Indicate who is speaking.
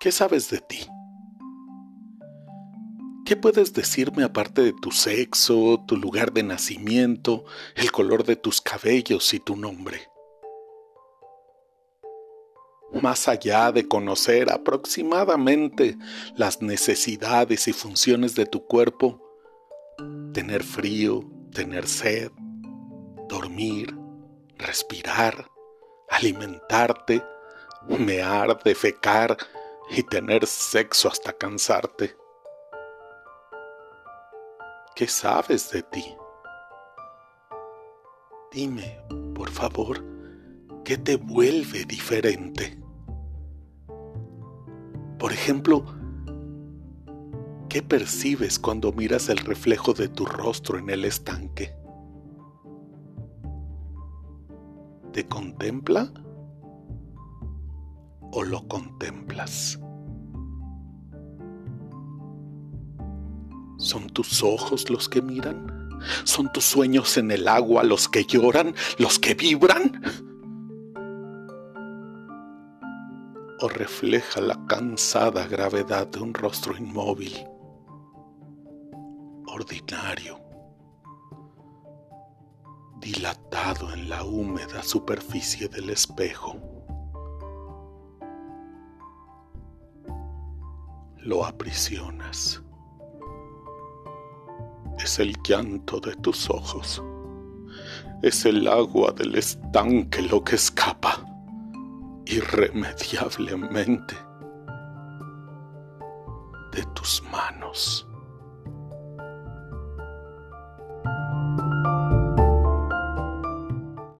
Speaker 1: ¿Qué sabes de ti? ¿Qué puedes decirme aparte de tu sexo, tu lugar de nacimiento, el color de tus cabellos y tu nombre? Más allá de conocer aproximadamente las necesidades y funciones de tu cuerpo, tener frío, tener sed, dormir, respirar, alimentarte, mear, defecar y tener sexo hasta cansarte. ¿Qué sabes de ti? Dime, por favor, ¿qué te vuelve diferente? Por ejemplo, ¿qué percibes cuando miras el reflejo de tu rostro en el estanque? ¿Te contempla o lo contemplas? ¿Son tus ojos los que miran? ¿Son tus sueños en el agua los que lloran, los que vibran? ¿O refleja la cansada gravedad de un rostro inmóvil, ordinario, dilatado en la húmeda superficie del espejo? Lo aprisionas es el llanto de tus ojos. Es el agua del estanque lo que escapa irremediablemente de tus manos.